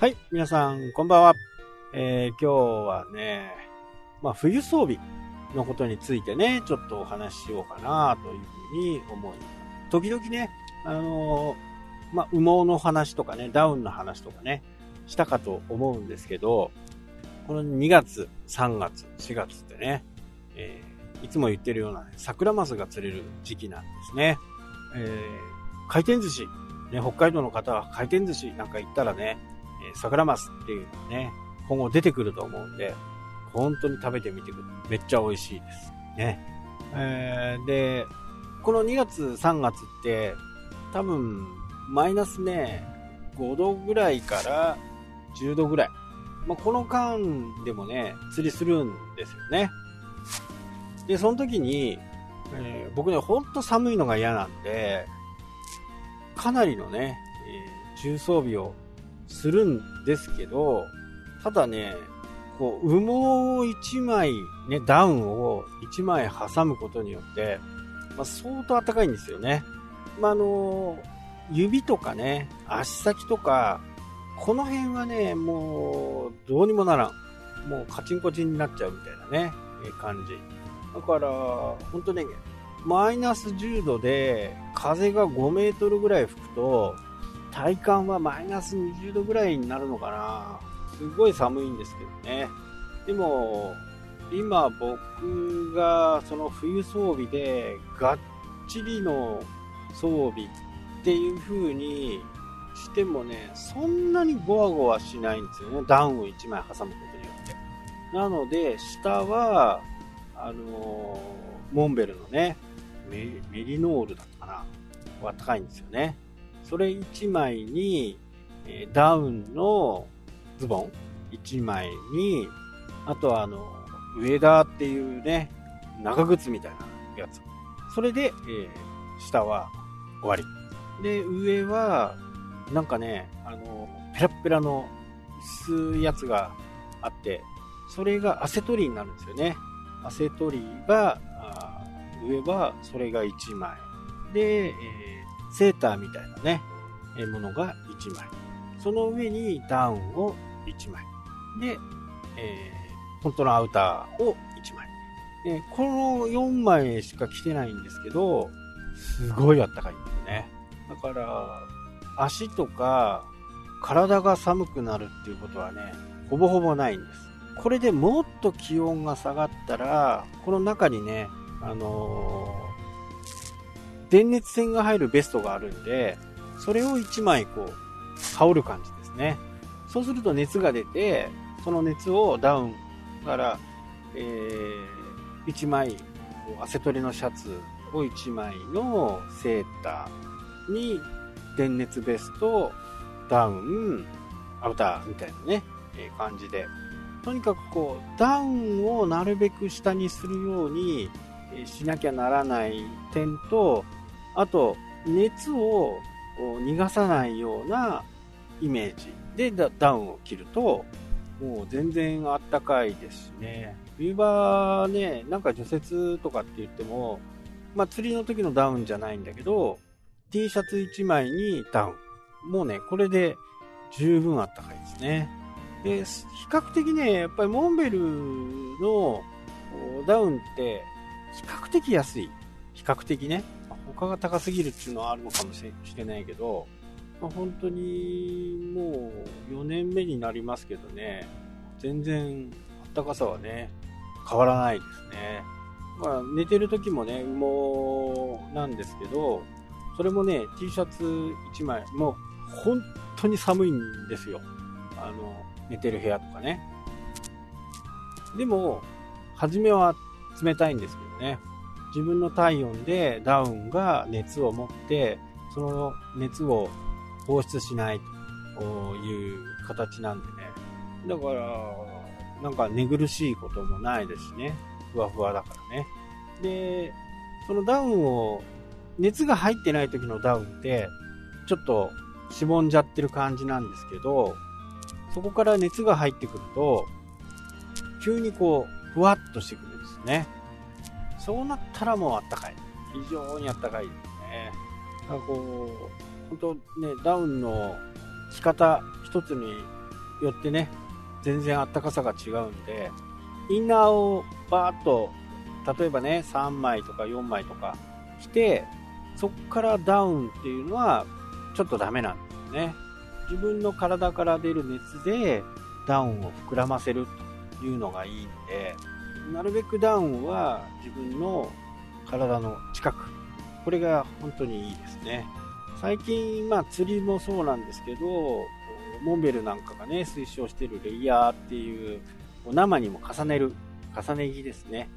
はい、皆さん、こんばんは。えー、今日はね、まあ、冬装備のことについてね、ちょっとお話ししようかなというふうに思います。時々ね、あのー、まあ、羽毛の話とかね、ダウンの話とかね、したかと思うんですけど、この2月、3月、4月ってね、えー、いつも言ってるような、ね、桜マスが釣れる時期なんですね。えー、回転寿司、ね、北海道の方は回転寿司なんか行ったらね、え桜マスっていうのね、今後出てくると思うんで、本当に食べてみてくる。めっちゃ美味しいです。ね。えー、で、この2月、3月って、多分、マイナスね、5度ぐらいから10度ぐらい。まあ、この間でもね、釣りするんですよね。で、その時に、えー、僕ね、ほんと寒いのが嫌なんで、かなりのね、えー、重装備をするんですけど、ただね、こう、羽毛を1枚、ね、ダウンを1枚挟むことによって、まあ、相当暖かいんですよね。まあ、あの、指とかね、足先とか、この辺はね、もう、どうにもならん。もうカチンコチンになっちゃうみたいなね、え感じ。だから、本当ね、マイナス10度で風が5メートルぐらい吹くと、体感はマイナス20度ぐらいになるのかな。すごい寒いんですけどね。でも、今僕がその冬装備でがっちりの装備っていう風にしてもね、そんなにゴワゴワしないんですよね。ダウンを1枚挟むことによって。なので、下は、あの、モンベルのね、メリノールだったかなは高いんですよね。それ1枚に、えダウンのズボン1枚に、あとはあの、ウェダーっていうね、長靴みたいなやつ。それで、えー、下は終わり。で、上は、なんかね、あの、ペラペラの薄いやつがあって、それがアセトリになるんですよね。アセトリが、上はそれが1枚。で、えーセーターみたいなね、えものが1枚。その上にダウンを1枚。で、えー、本当のアウターを1枚。で、この4枚しか着てないんですけど、すごいあったかいんですね。だから、足とか体が寒くなるっていうことはね、ほぼほぼないんです。これでもっと気温が下がったら、この中にね、あのー電熱線が入るベストがあるんで、それを1枚こう、羽織る感じですね。そうすると熱が出て、その熱をダウンから、えー、1枚、汗取りのシャツを1枚のセーターに、電熱ベスト、ダウン、アウターみたいなね、えー、感じで。とにかくこう、ダウンをなるべく下にするようにしなきゃならない点と、あと、熱を逃がさないようなイメージでダウンを着ると、もう全然あったかいですしね。冬場ね、なんか除雪とかって言っても、まあ釣りの時のダウンじゃないんだけど、T シャツ1枚にダウン。もうね、これで十分あったかいですね。で、比較的ね、やっぱりモンベルのダウンって比較的安い。比較的ね。他が高すぎるっていうのはあるのかもしれないけど、まあ、本当にもう4年目になりますけどね、全然暖かさはね、変わらないですね。まあ、寝てる時もね、羽毛なんですけど、それもね、T シャツ1枚、もう本当に寒いんですよ。あの、寝てる部屋とかね。でも、初めは冷たいんですけどね。自分の体温でダウンが熱を持って、その熱を放出しないという形なんでね。だから、なんか寝苦しいこともないですしね。ふわふわだからね。で、そのダウンを、熱が入ってない時のダウンって、ちょっとしぼんじゃってる感じなんですけど、そこから熱が入ってくると、急にこう、ふわっとしてくるんですね。そうなったらもうあったかい。非常にあったかいですね。だからこう、本当ね、ダウンの着方一つによってね、全然あったかさが違うんで、インナーをバーッと、例えばね、3枚とか4枚とか着て、そっからダウンっていうのは、ちょっとダメなんですね。自分の体から出る熱でダウンを膨らませるというのがいいんで、なるべくダウンは自分の体の近く。これが本当にいいですね。最近、まあ釣りもそうなんですけど、モンベルなんかがね、推奨してるレイヤーっていう生にも重ねる、重ね着ですね。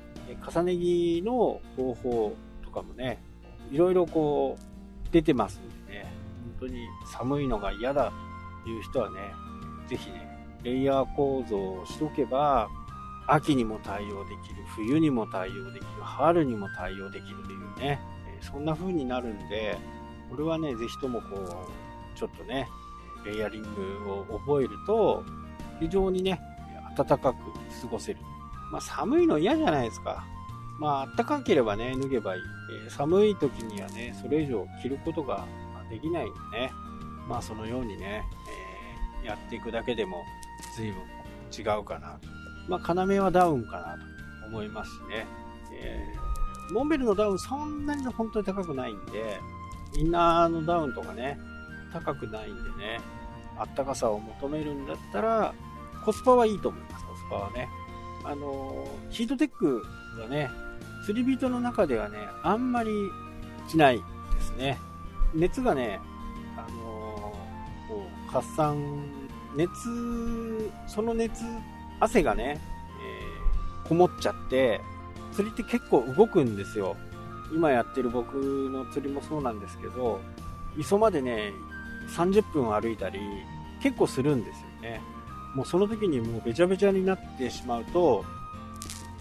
重ね着の方法とかもね、いろいろこう出てますんでね、本当に寒いのが嫌だという人はね、ぜひね、レイヤー構造をしとけば、秋にも対応できる、冬にも対応できる、春にも対応できるというね、そんな風になるんで、これはね、ぜひともこう、ちょっとね、レイヤリングを覚えると、非常にね、暖かく過ごせる。まあ、寒いの嫌じゃないですか。まあ、暖かければね、脱げばいい。え、寒い時にはね、それ以上着ることができないんでね。まあ、そのようにね、えー、やっていくだけでも随分違うかなと。まあ、要はダウンかなと思いますしね。えー、モンベルのダウンそんなに本当に高くないんで、インナーのダウンとかね、高くないんでね、あったかさを求めるんだったら、コスパはいいと思います、コスパはね。あのヒートテックはね、釣り人の中ではね、あんまり着ないですね。熱がね、あのー、発散、熱、その熱、汗がね、えー、こもっちゃって、釣りって結構動くんですよ。今やってる僕の釣りもそうなんですけど、磯までね、30分歩いたり、結構するんですよね。もうその時にもうべちゃべちゃになってしまうと、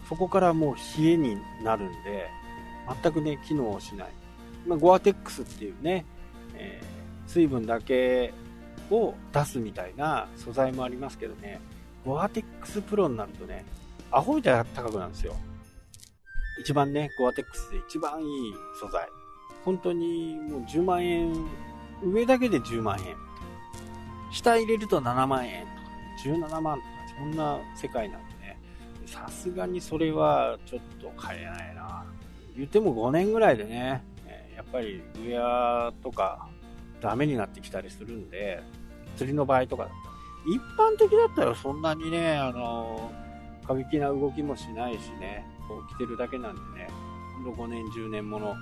そこからもう冷えになるんで、全くね、機能しない。まあ、ゴアテックスっていうね、えー、水分だけを出すみたいな素材もありますけどね、ゴアテックスプロになるとね、アホみたいに高くなるんですよ。一番ね、ゴアテックスで一番いい素材。本当にもう10万円、上だけで10万円。下入れると7万円とか、17万とか、そんな世界なんでね、さすがにそれはちょっと買えないな。言っても5年ぐらいでね、やっぱりウェアとかダメになってきたりするんで、釣りの場合とかだった。一般的だったらそんなにね、あの、過激な動きもしないしね、こう着てるだけなんでね、ほんと5年、10年もの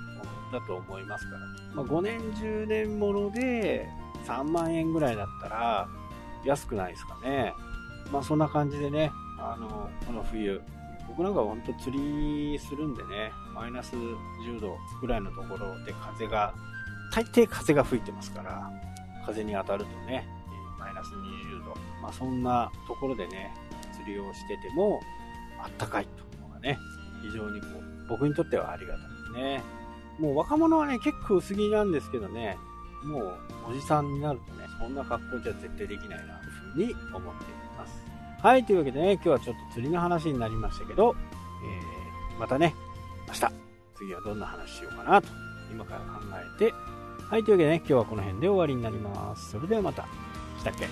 だと思いますから。まあ、5年、10年もので3万円ぐらいだったら安くないですかね。まあそんな感じでね、あの、この冬、僕なんかほんと釣りするんでね、マイナス10度ぐらいのところで風が、大抵風が吹いてますから、風に当たるとね、ナス20度。まあそんなところでね、釣りをしてても、あったかいというのがね、非常にこう、僕にとってはありがたいですね。もう若者はね、結構薄着なんですけどね、もうおじさんになるとね、そんな格好じゃ絶対できないな、というふうに思っています。はい、というわけでね、今日はちょっと釣りの話になりましたけど、えー、またね、明日、次はどんな話しようかなと、今から考えて、はい、というわけでね、今日はこの辺で終わりになります。それではまた。したっけ？